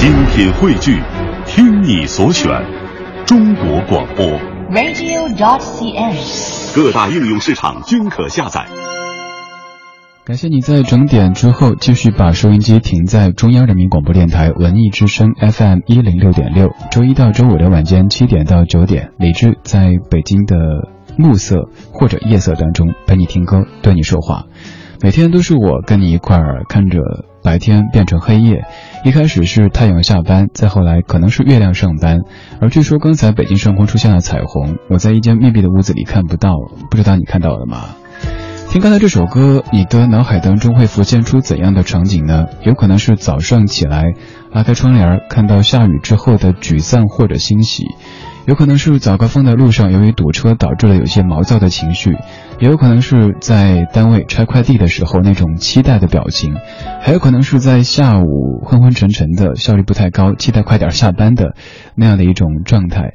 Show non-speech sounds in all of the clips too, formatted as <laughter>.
精品汇聚，听你所选，中国广播。radio.dot.cn，。各大应用市场均可下载。感谢你在整点之后继续把收音机停在中央人民广播电台文艺之声 FM 一零六点六。周一到周五的晚间七点到九点，李志在北京的暮色或者夜色当中陪你听歌，对你说话。每天都是我跟你一块儿看着白天变成黑夜，一开始是太阳下班，再后来可能是月亮上班。而据说刚才北京上空出现了彩虹，我在一间密闭的屋子里看不到，不知道你看到了吗？听刚才这首歌，你的脑海当中会浮现出怎样的场景呢？有可能是早上起来拉开窗帘，看到下雨之后的沮丧或者欣喜；有可能是早高峰的路上，由于堵车导致了有些毛躁的情绪；也有可能是在单位拆快递的时候那种期待的表情；还有可能是在下午昏昏沉沉的、效率不太高、期待快点下班的那样的一种状态。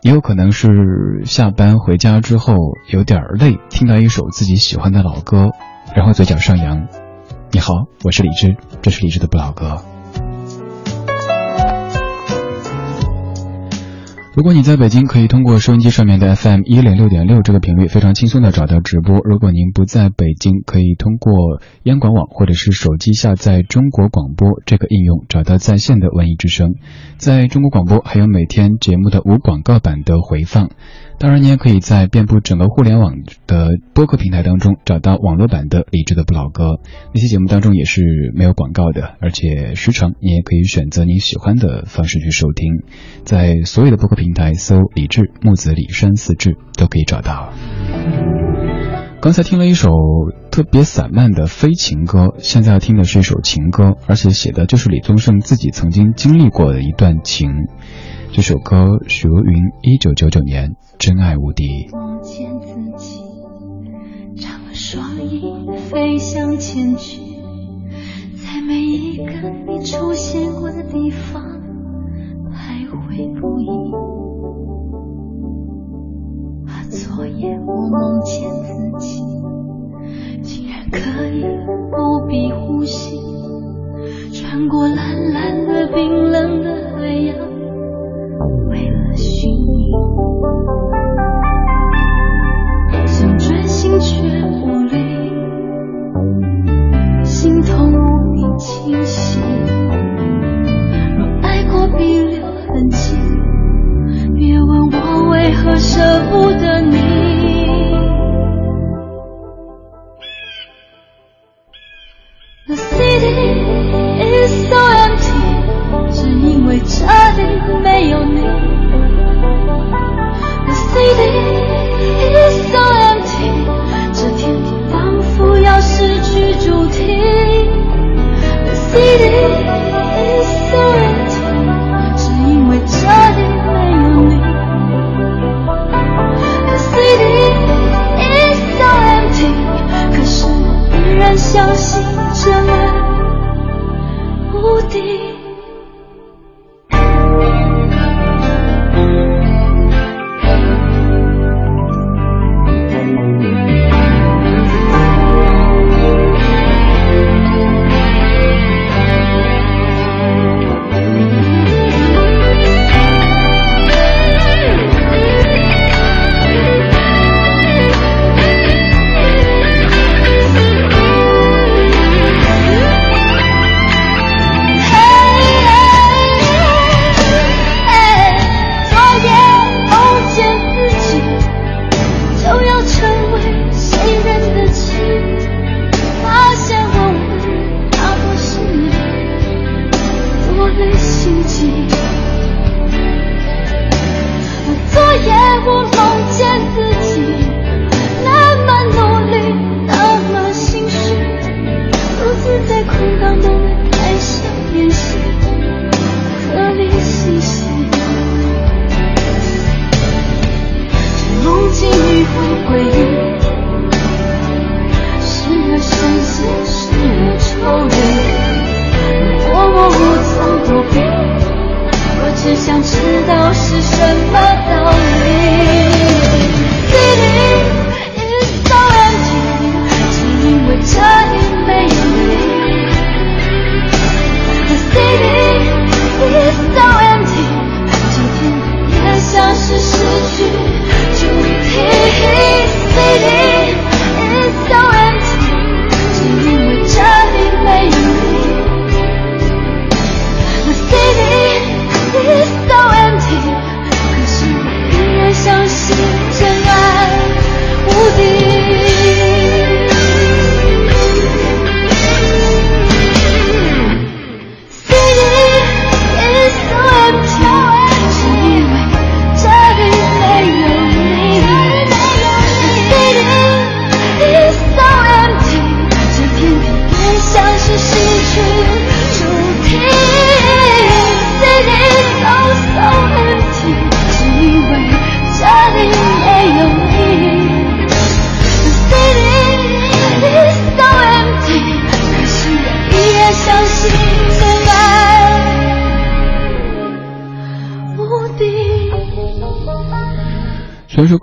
也有可能是下班回家之后有点累，听到一首自己喜欢的老歌，然后嘴角上扬。你好，我是李志，这是李志的不老歌。如果你在北京，可以通过收音机上面的 FM 一零六点六这个频率，非常轻松的找到直播。如果您不在北京，可以通过央广网或者是手机下载中国广播这个应用，找到在线的文艺之声。在中国广播还有每天节目的无广告版的回放。当然，你也可以在遍布整个互联网的播客平台当中找到网络版的李志的不老歌。那些节目当中也是没有广告的，而且时长你也可以选择你喜欢的方式去收听。在所有的播客平台搜李志木子李山四志都可以找到。刚才听了一首特别散漫的非情歌，现在要听的是一首情歌，而且写的就是李宗盛自己曾经经历过的一段情。这首歌许茹芸一九九九年《真爱无敌》。梦见自己张了双翼飞向前去，在每一个你出现过的地方徘徊不已。啊，昨夜我梦见自己竟然可以不必呼吸，穿过蓝蓝的冰冷的海洋。为了寻你，想专心却无力，心痛无比清晰。若爱过必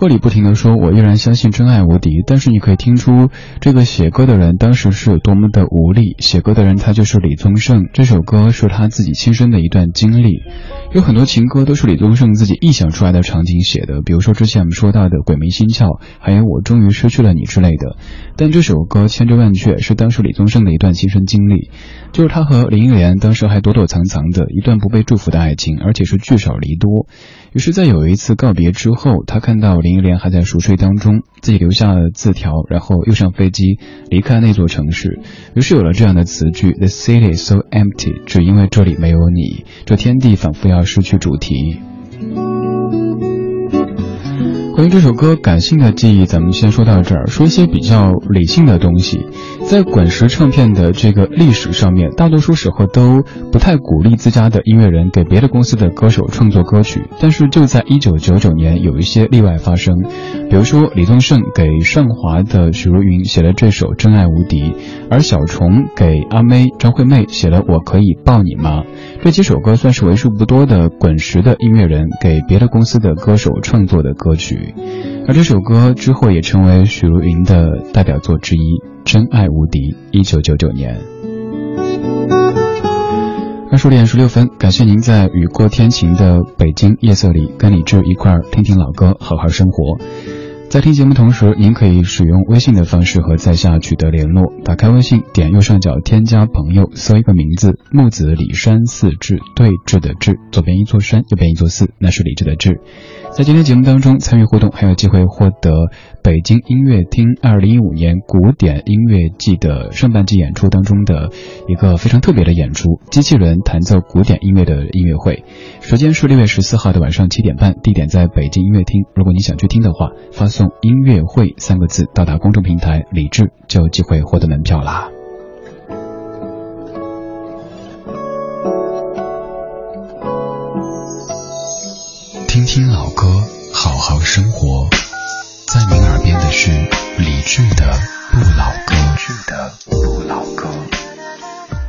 歌里不停的说，我依然相信真爱无敌，但是你可以听出这个写歌的人当时是有多么的无力。写歌的人他就是李宗盛，这首歌是他自己亲身的一段经历。有很多情歌都是李宗盛自己臆想出来的场景写的，比如说之前我们说到的《鬼迷心窍》，还有《我终于失去了你》之类的。但这首歌千真万确是当时李宗盛的一段亲身经历，就是他和林忆莲当时还躲躲藏藏的一段不被祝福的爱情，而且是聚少离多。于是，在有一次告别之后，他看到林忆莲还在熟睡当中，自己留下了字条，然后又上飞机离开那座城市。于是有了这样的词句：“The city is so empty，只因为这里没有你，这天地仿佛要失去主题。”关于这首歌感性的记忆，咱们先说到这儿。说一些比较理性的东西，在滚石唱片的这个历史上面，大多数时候都不太鼓励自家的音乐人给别的公司的歌手创作歌曲。但是就在一九九九年，有一些例外发生。比如说，李宗盛给盛华的许茹芸写了这首《真爱无敌》，而小虫给阿妹张惠妹写了《我可以抱你吗》。这几首歌算是为数不多的滚石的音乐人给别的公司的歌手创作的歌曲。而这首歌之后也成为许茹芸的代表作之一，《真爱无敌》，一九九九年。二十点十六分，感谢您在雨过天晴的北京夜色里跟李志一块儿听听老歌，好好生活。在听节目同时，您可以使用微信的方式和在下取得联络。打开微信，点右上角添加朋友，搜一个名字“木子李山寺志”，对峙的志，左边一座山，右边一座寺，那是李志的志。在今天节目当中参与互动，还有机会获得北京音乐厅二零一五年古典音乐季的上半季演出当中的一个非常特别的演出——机器人弹奏古典音乐的音乐会。时间是六月十四号的晚上七点半，地点在北京音乐厅。如果你想去听的话，发送“音乐会”三个字到达公众平台，李志就有机会获得门票啦。听听老歌，好好生活。在您耳边的是李志的《不老歌》。志的《不老歌》。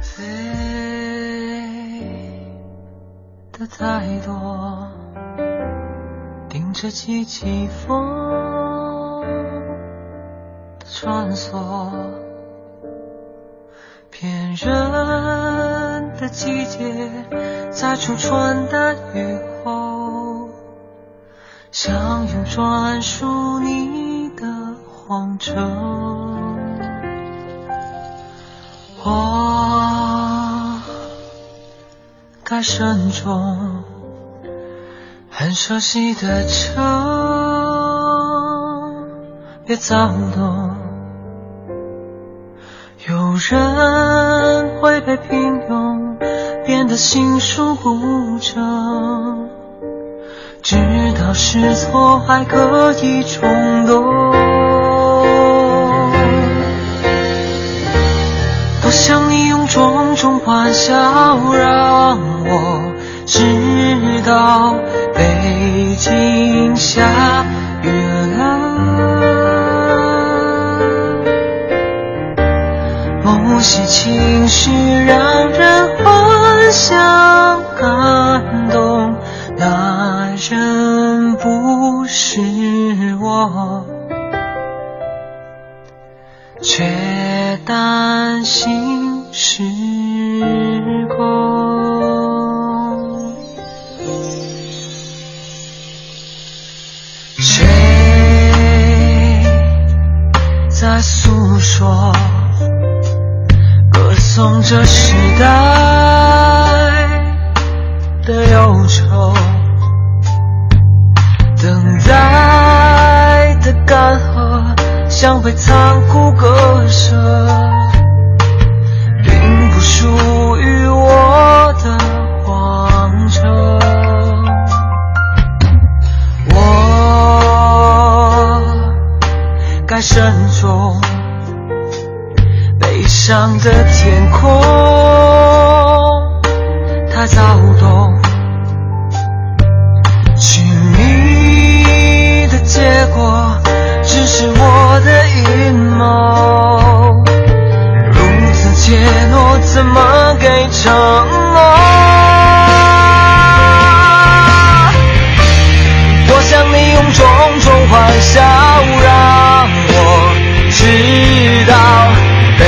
飞的太多，顶着起起风的穿梭，骗人的季节，在初春的雨后，想用专属你的荒城。我该慎重，很熟悉的城，别躁动。有人会被平庸变得心术不正，知道是错还可以冲动。多想你用种种欢笑让我知道北京下雨了。某些情绪让人幻想感动，那人不是我，却担心时空。谁在诉说？歌颂这时代的忧愁，将被残酷割舍，并不属于我的荒城。我该慎重。悲伤的天空太早如此怯懦怎么给承诺？多想你用种种欢笑让我知道北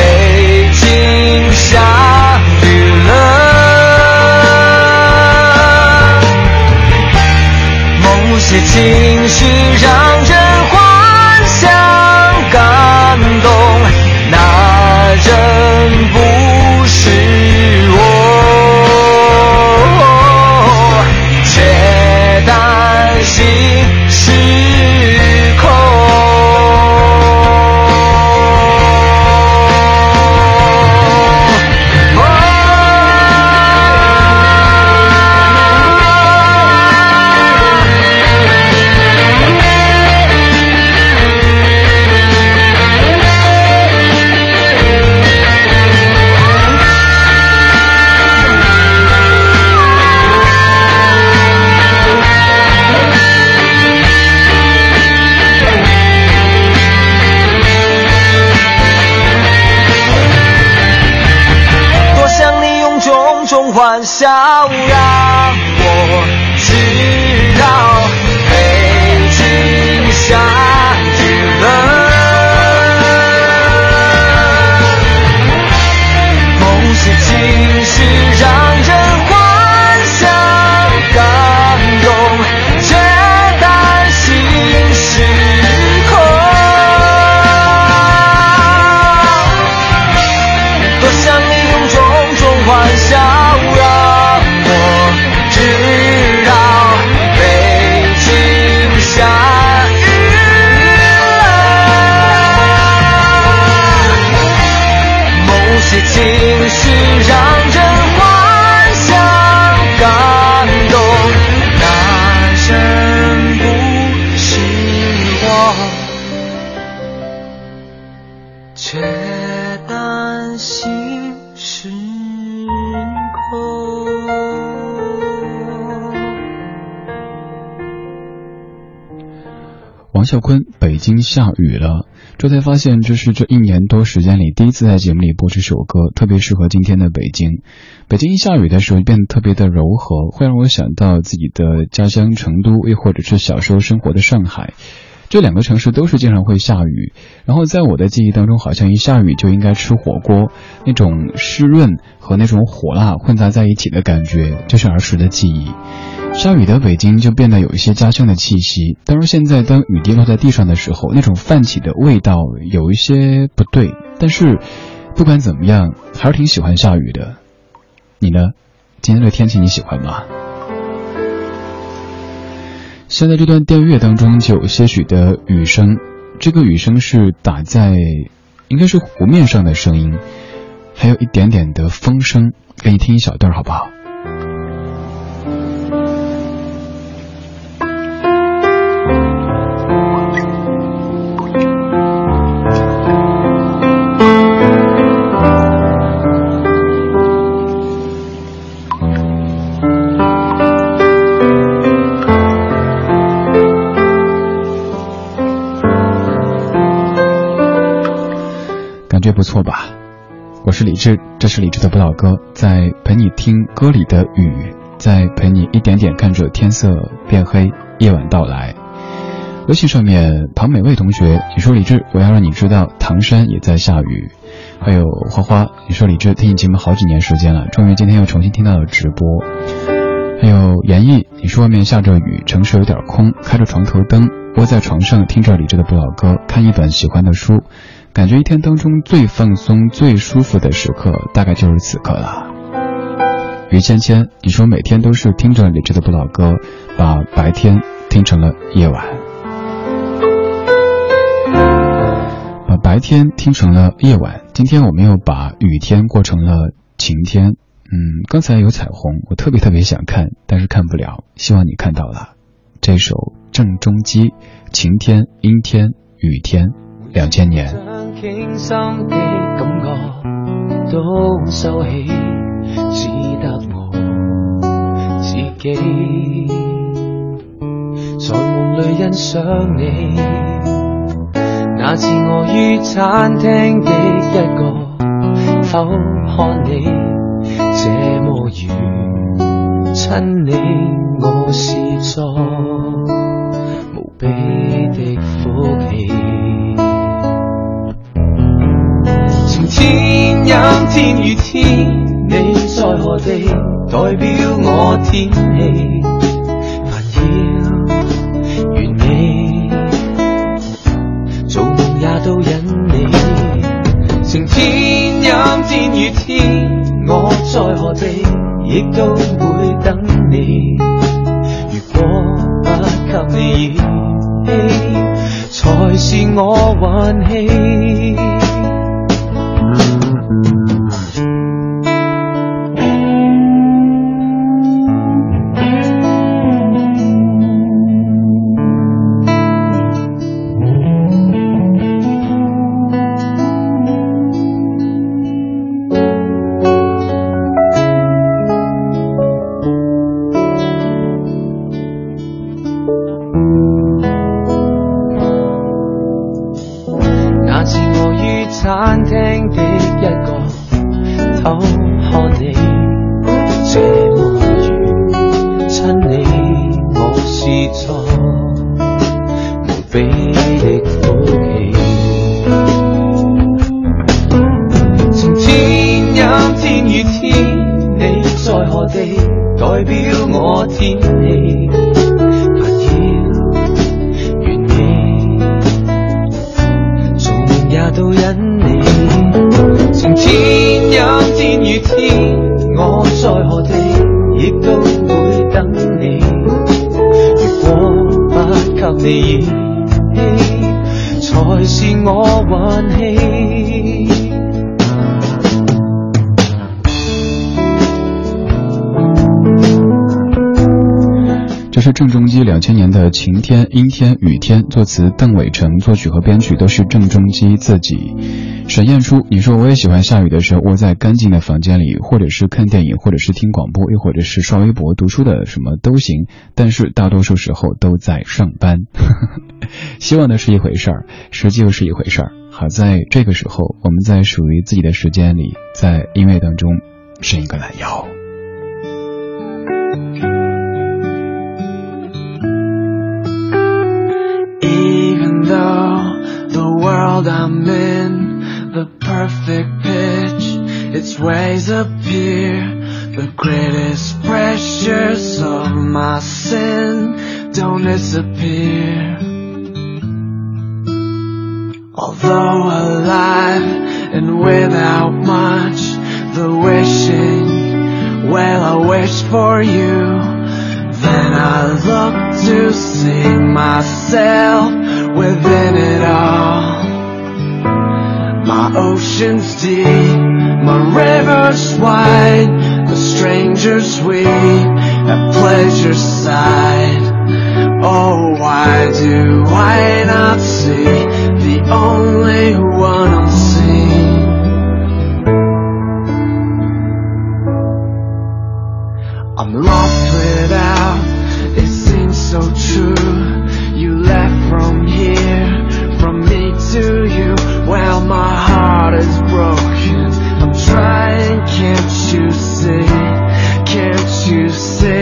京下雨了。某些情 tchau. 王啸坤，北京下雨了。这才发现，这是这一年多时间里第一次在节目里播这首歌，特别适合今天的北京。北京一下雨的时候变得特别的柔和，会让我想到自己的家乡成都，又或者是小时候生活的上海。这两个城市都是经常会下雨，然后在我的记忆当中，好像一下雨就应该吃火锅，那种湿润和那种火辣混杂在一起的感觉，就是儿时的记忆。下雨的北京就变得有一些家乡的气息。当然，现在当雨滴落在地上的时候，那种泛起的味道有一些不对。但是，不管怎么样，还是挺喜欢下雨的。你呢？今天的天气你喜欢吗？现在这段电乐当中就有些许的雨声，这个雨声是打在应该是湖面上的声音，还有一点点的风声，给你听一小段好不好？不错吧？我是李志，这是李志的不老歌，在陪你听歌里的雨，在陪你一点点看着天色变黑，夜晚到来。微信上面，庞美卫同学，你说李志，我要让你知道唐山也在下雨。还有花花，你说李志听你节目好几年时间了，终于今天又重新听到了直播。还有严毅，你说外面下着雨，城市有点空，开着床头灯，窝在床上听着李志的不老歌，看一本喜欢的书，感觉一天当中最放松、最舒服的时刻，大概就是此刻了。于芊芊，你说每天都是听着李志的不老歌，把白天听成了夜晚，把白天听成了夜晚。今天我们又把雨天过成了晴天。嗯，刚才有彩虹，我特别特别想看，但是看不了。希望你看到了。这首郑中基《晴天、阴天、雨天》，两千年。倾心的感覺都收起，只得我自己在夢裏欣賞你。那次我於餐廳的一個否看你這麼遠，親你我是作無比的福氣。天、陰天、雨天，你在何地？代表我天氣，煩擾完美，做夢也都因你。晴天、陰天、雨天，我在何地，亦都會等你。如果不給你熱氣，才是我運氣。晴天、阴天、雨天，作词邓伟成，作曲和编曲都是郑中基自己。沈燕初，你说我也喜欢下雨的时候窝在干净的房间里，或者是看电影，或者是听广播，又或者是刷微博、读书的什么都行，但是大多数时候都在上班。希望的是一回事儿，实际又是一回事儿。好在这个时候，我们在属于自己的时间里，在音乐当中伸一个懒腰。World I'm in, the perfect pitch, its ways appear, the greatest pressures of my sin don't disappear. Although alive and without much, the wishing, well I wished for you, then I look to see myself within it all. My ocean's deep, my river's wide, the stranger's sweet, at pleasure's side. Oh, why do I not see the only one i unseen? I'm lost without, it seems so true to say.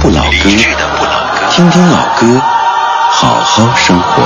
不老歌，听听老歌，好好生活。”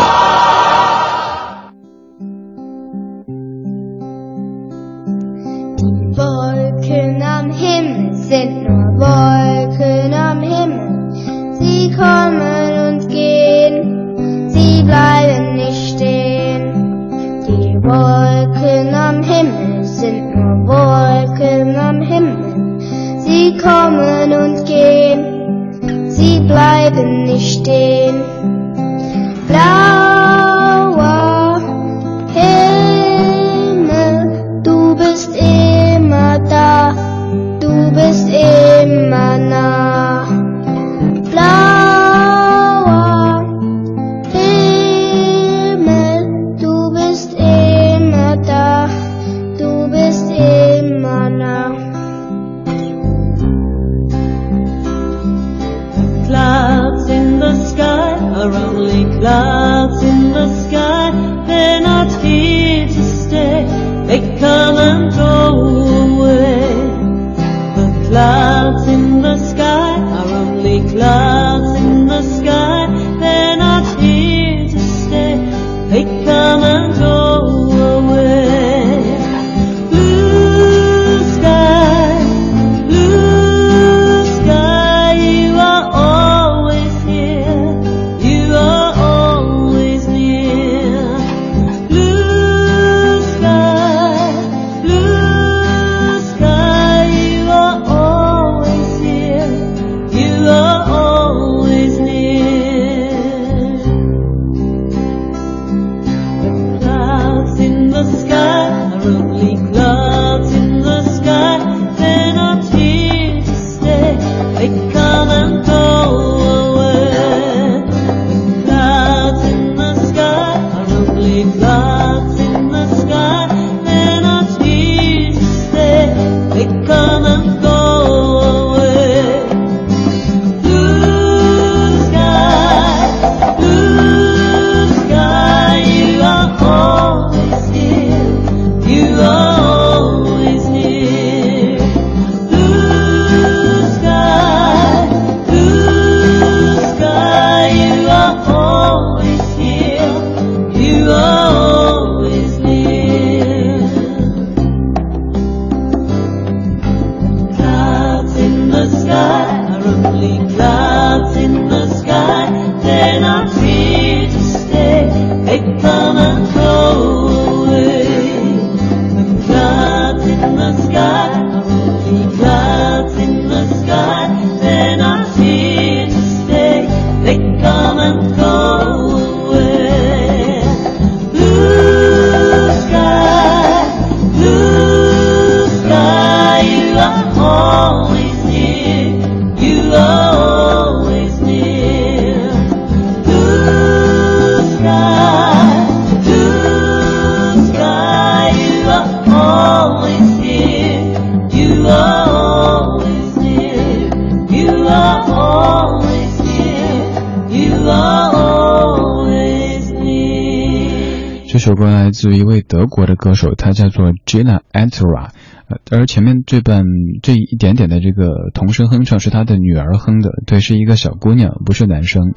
首歌来自于一位德国的歌手，他叫做 Gina Antera。呃，而前面这半这一点点的这个童声哼唱是他的女儿哼的，对，是一个小姑娘，不是男生。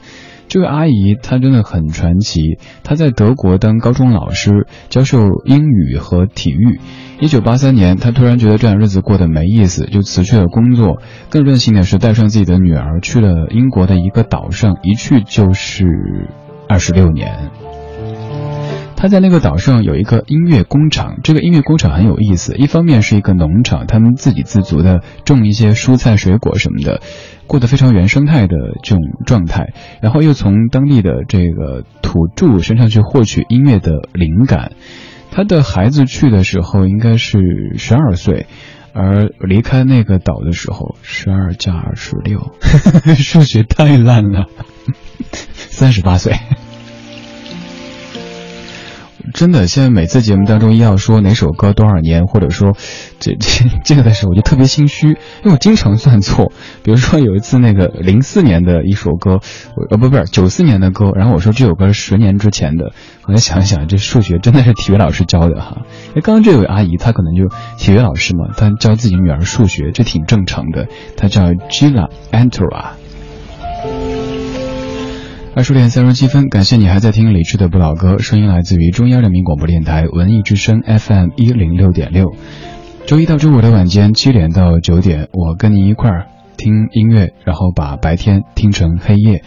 这位阿姨她真的很传奇，她在德国当高中老师，教授英语和体育。一九八三年，她突然觉得这样日子过得没意思，就辞去了工作。更任性的是，带上自己的女儿去了英国的一个岛上，一去就是二十六年。他在那个岛上有一个音乐工厂，这个音乐工厂很有意思。一方面是一个农场，他们自给自足的种一些蔬菜、水果什么的，过得非常原生态的这种状态。然后又从当地的这个土著身上去获取音乐的灵感。他的孩子去的时候应该是十二岁，而离开那个岛的时候，十二加二十六，<laughs> 数学太烂了，三十八岁。真的，现在每次节目当中一要说哪首歌多少年，或者说这这 <laughs> 这个的时候，我就特别心虚，因为我经常算错。比如说有一次那个零四年的一首歌，呃不不是九四年的歌，然后我说这首歌是十年之前的，我再想一想，这数学真的是体育老师教的哈。哎，刚刚这位阿姨她可能就体育老师嘛，她教自己女儿数学，这挺正常的。她叫 Gila Antera。二十点三十七分，感谢你还在听李智的不老歌，声音来自于中央人民广播电台文艺之声 FM 一零六点六。周一到周五的晚间七点到九点，我跟您一块儿听音乐，然后把白天听成黑夜，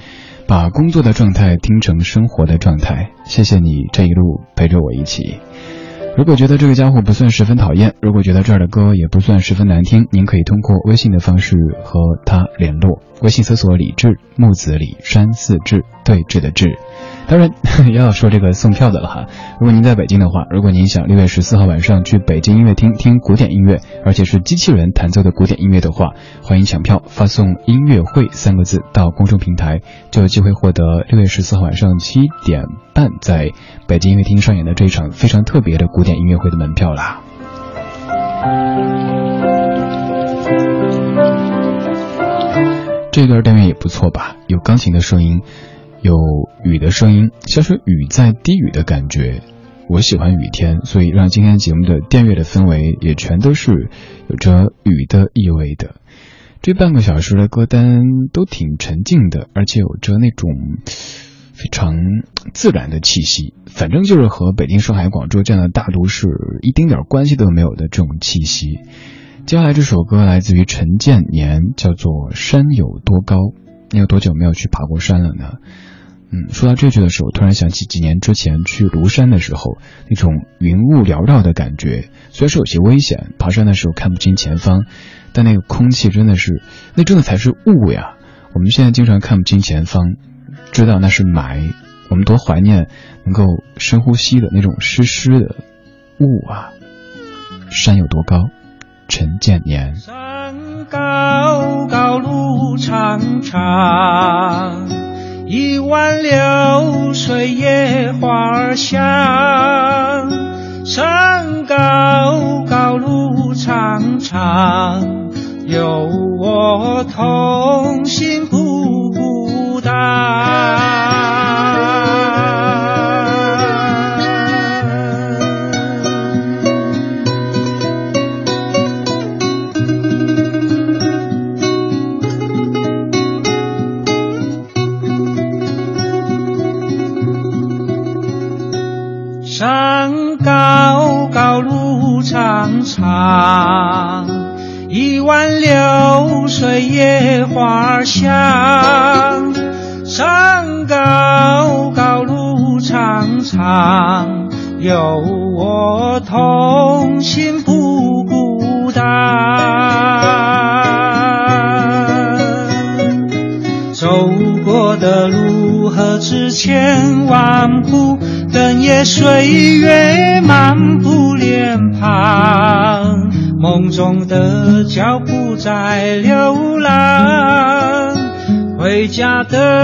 把工作的状态听成生活的状态。谢谢你这一路陪着我一起。如果觉得这个家伙不算十分讨厌，如果觉得这儿的歌也不算十分难听，您可以通过微信的方式和他联络。微信搜索“李志木子李山寺志对峙的志”。当然要说这个送票的了哈。如果您在北京的话，如果您想六月十四号晚上去北京音乐厅听古典音乐，而且是机器人弹奏的古典音乐的话，欢迎抢票，发送“音乐会”三个字到公众平台，就有机会获得六月十四号晚上七点半在北京音乐厅上演的这一场非常特别的古典音乐会的门票啦。这段单元也不错吧，有钢琴的声音。有雨的声音，像是雨在低语的感觉。我喜欢雨天，所以让今天节目的电乐的氛围也全都是有着雨的意味的。这半个小时的歌单都挺沉静的，而且有着那种非常自然的气息。反正就是和北京、上海、广州这样的大都市一丁点关系都没有的这种气息。接下来这首歌来自于陈建年，叫做《山有多高》。你有多久没有去爬过山了呢？嗯，说到这句的时候，突然想起几年之前去庐山的时候，那种云雾缭绕的感觉，虽然是有些危险，爬山的时候看不清前方，但那个空气真的是，那真的才是雾呀。我们现在经常看不清前方，知道那是霾，我们多怀念能够深呼吸的那种湿湿的雾啊。山有多高？陈建年。山高高路长长。一湾流水野花香，山高高路长长，有我同行不孤单。回家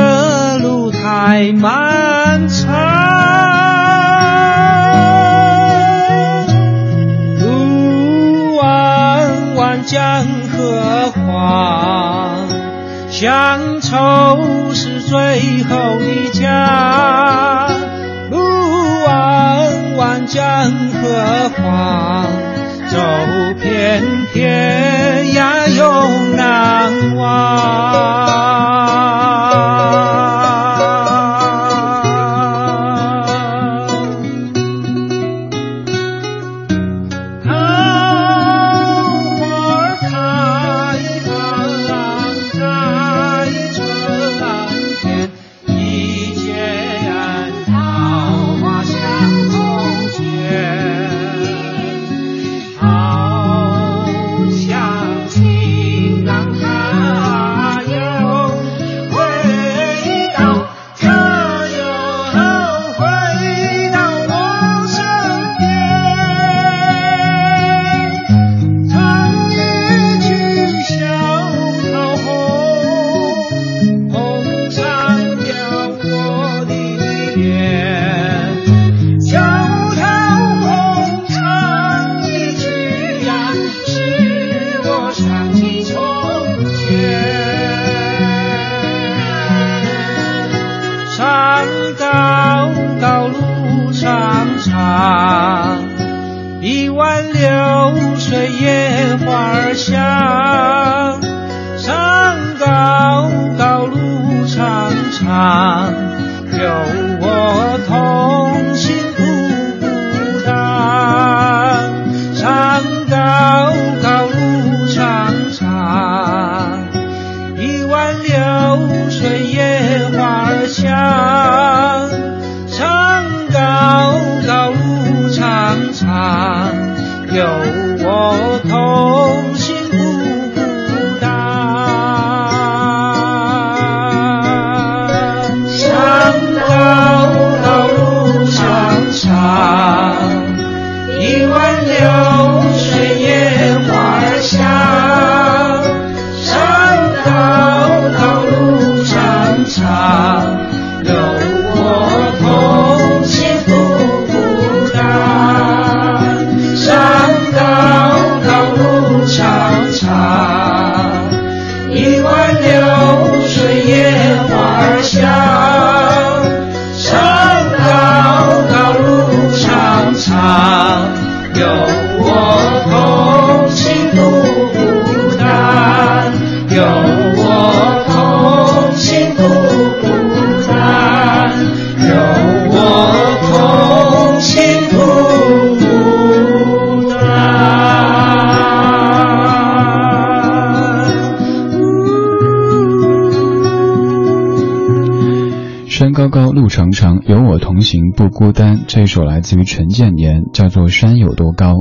山高高，路长长，有我同行不孤单。这首来自于陈建年，叫做《山有多高》。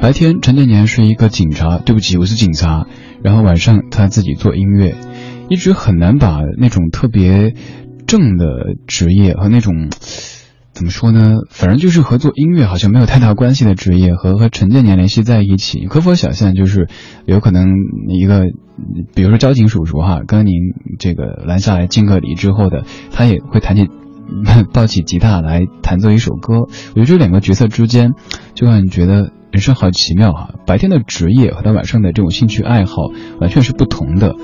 白天，陈建年是一个警察，对不起，我是警察。然后晚上他自己做音乐，一直很难把那种特别正的职业和那种怎么说呢，反正就是和做音乐好像没有太大关系的职业和和陈建年联系在一起。可否想象，就是有可能一个，比如说交警叔叔哈，跟您这个拦下来敬个礼之后的，他也会弹起。<laughs> 抱起吉他来弹奏一首歌，我觉得这两个角色之间，就让你觉得人生好奇妙啊。白天的职业和他晚上的这种兴趣爱好完全是不同的。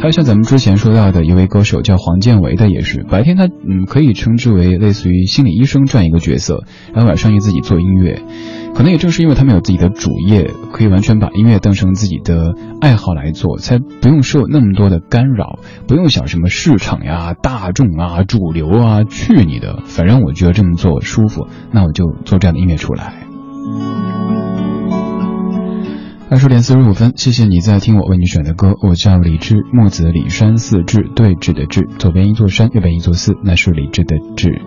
还有像咱们之前说到的一位歌手叫黄建为的，也是白天他嗯可以称之为类似于心理医生这样一个角色，然后晚上又自己做音乐。可能也正是因为他们有自己的主业，可以完全把音乐当成自己的爱好来做，才不用受那么多的干扰，不用想什么市场呀、大众啊、主流啊，去你的！反正我觉得这么做舒服，那我就做这样的音乐出来。二十点四十五分，谢谢你在听我为你选的歌。我叫李志，木子李山寺志，对峙的志，左边一座山，右边一座寺，那是李志的志。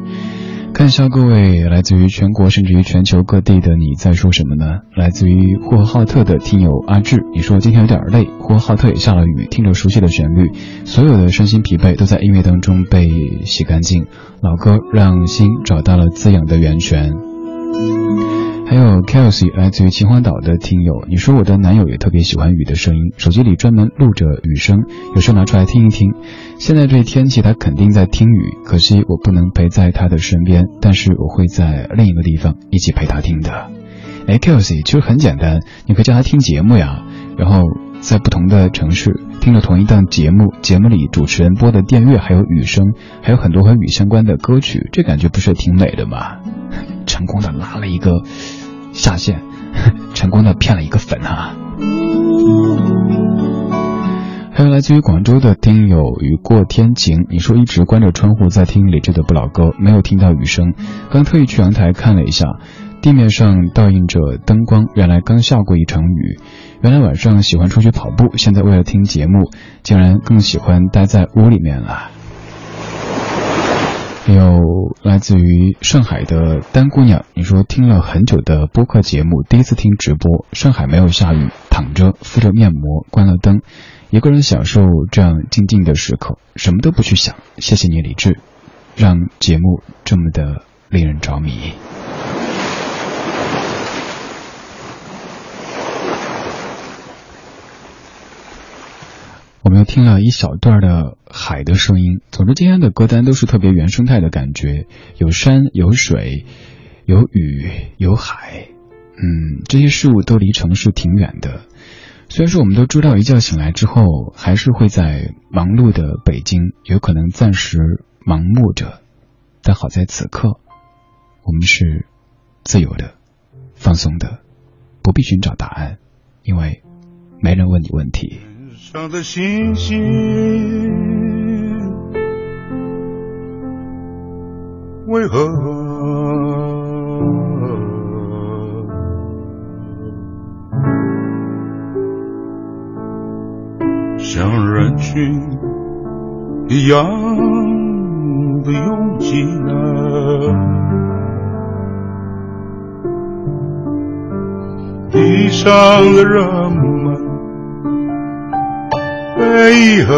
看一下各位来自于全国甚至于全球各地的你在说什么呢？来自于呼和浩特的听友阿志，你说今天有点累，呼和浩特也下了雨，听着熟悉的旋律，所有的身心疲惫都在音乐当中被洗干净。老歌让心找到了滋养的源泉。还有 Kelsey 来自于秦皇岛的听友，你说我的男友也特别喜欢雨的声音，手机里专门录着雨声，有时候拿出来听一听。现在这天气他肯定在听雨，可惜我不能陪在他的身边，但是我会在另一个地方一起陪他听的。哎，Kelsey 其实很简单，你可以叫他听节目呀，然后在不同的城市听。听了同一档节目，节目里主持人播的电乐还有雨声，还有很多和雨相关的歌曲，这感觉不是挺美的吗？<laughs> 成功的拉了一个下线，成功的骗了一个粉啊！还有来自于广州的听友雨过天晴，你说一直关着窗户在听李志的不老歌，没有听到雨声。刚特意去阳台看了一下，地面上倒映着灯光，原来刚下过一场雨。原来晚上喜欢出去跑步，现在为了听节目，竟然更喜欢待在屋里面了。有来自于上海的丹姑娘，你说听了很久的播客节目，第一次听直播，上海没有下雨，躺着敷着面膜，关了灯。一个人享受这样静静的时刻，什么都不去想。谢谢你，李志，让节目这么的令人着迷。我们又听了一小段的海的声音。总之，今天的歌单都是特别原生态的感觉，有山，有水，有雨，有海。嗯，这些事物都离城市挺远的。虽然说我们都知道，一觉醒来之后，还是会在忙碌的北京，有可能暂时盲目着，但好在此刻，我们是自由的、放松的，不必寻找答案，因为没人问你问题。上的星星为何？像人群一样的拥挤了，地上的人们以后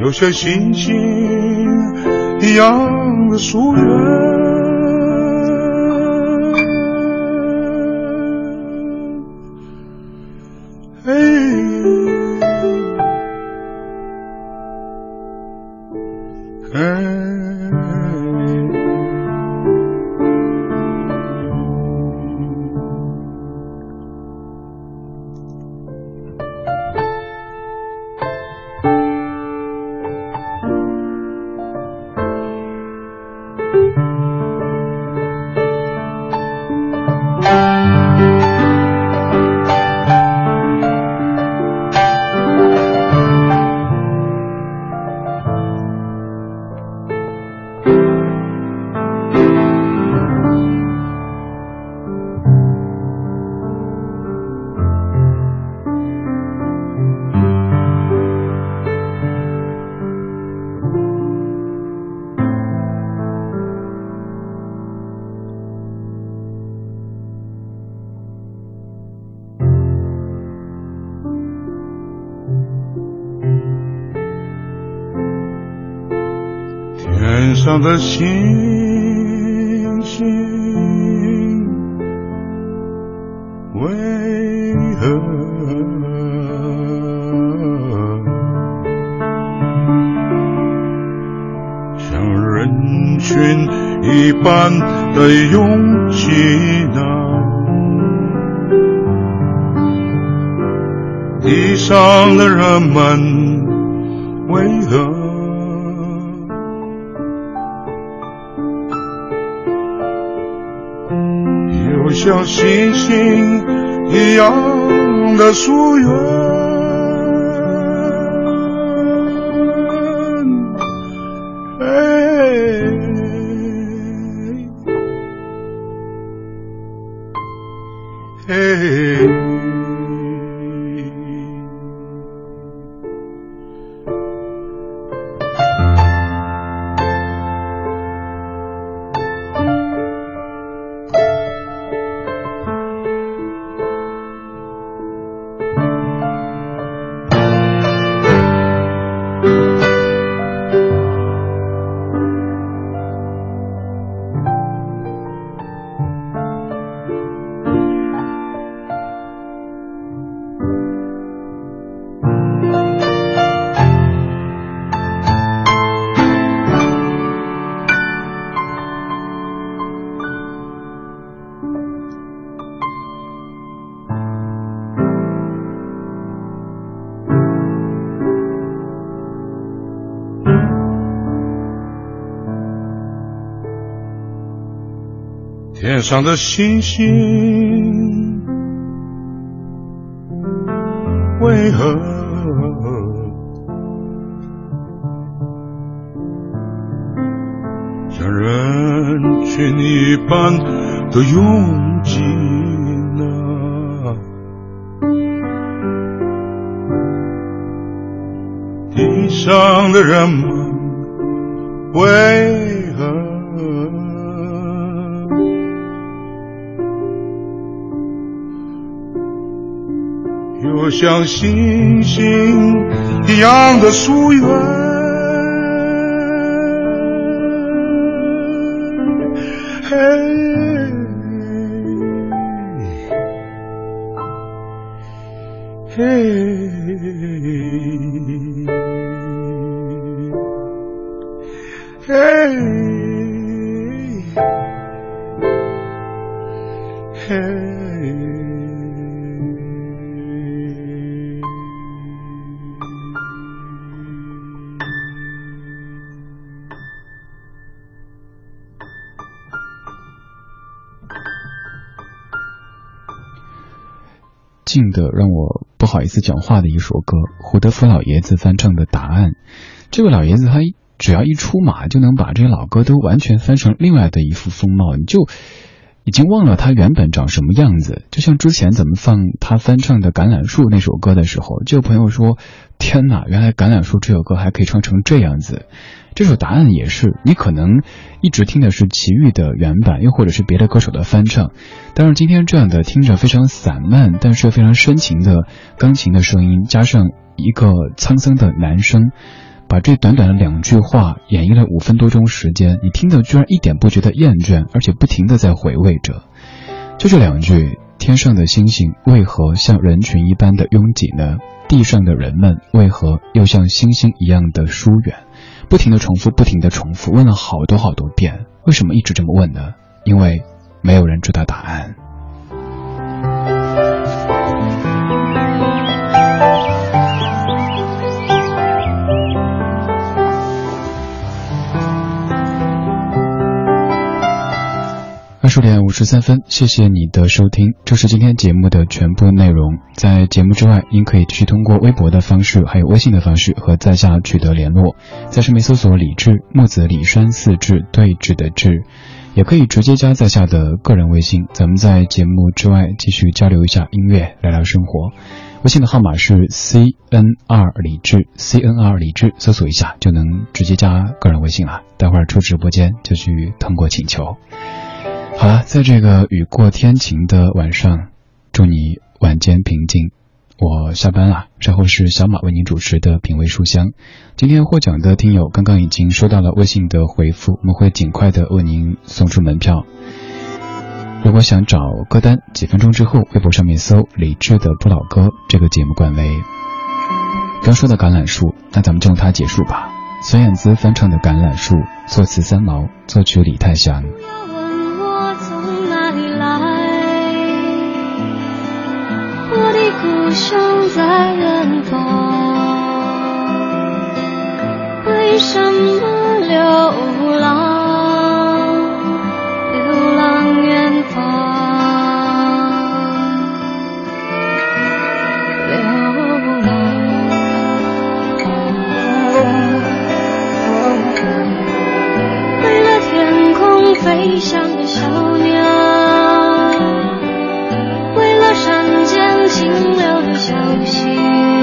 又像星星一样的疏远？拥挤呢？地上的人们为何？像星星一样的疏远。天上的星星为何？像人群一般的拥挤呢？地上的人们为像星星一样的疏远。不好意思讲话的一首歌，胡德夫老爷子翻唱的《答案》。这位老爷子他只要一出马，就能把这些老歌都完全翻成另外的一副风貌，你就已经忘了他原本长什么样子。就像之前咱们放他翻唱的《橄榄树》那首歌的时候，就有朋友说：“天哪，原来《橄榄树》这首歌还可以唱成这样子。”这首答案也是，你可能一直听的是齐豫的原版，又或者是别的歌手的翻唱。但是今天这样的听着非常散漫，但是又非常深情的钢琴的声音，加上一个沧桑的男声，把这短短的两句话演绎了五分多钟时间，你听的居然一点不觉得厌倦，而且不停的在回味着。就这两句：天上的星星为何像人群一般的拥挤呢？地上的人们为何又像星星一样的疏远？不停的重复，不停的重复，问了好多好多遍，为什么一直这么问呢？因为没有人知道答案。二十点五十三分，谢谢你的收听，这是今天节目的全部内容。在节目之外，您可以继续通过微博的方式，还有微信的方式和在下取得联络，在上面搜索“李志木子李山四志对峙的志”，也可以直接加在下的个人微信。咱们在节目之外继续交流一下音乐，聊聊生活。微信的号码是 C N R 李志 C N R 李志，搜索一下就能直接加个人微信了。待会儿出直播间就去通过请求。好了，在这个雨过天晴的晚上，祝你晚间平静。我下班了，稍后是小马为您主持的品味书香。今天获奖的听友刚刚已经收到了微信的回复，我们会尽快的为您送出门票。如果想找歌单，几分钟之后微博上面搜李志的不老歌，这个节目官微。刚说的橄榄树，那咱们就用它结束吧。孙燕姿翻唱的《橄榄树》，作词三毛，作曲李泰祥。生在远方，为什么流浪？流浪远方，流浪。为了天空飞翔的小鸟。轻凉的消息。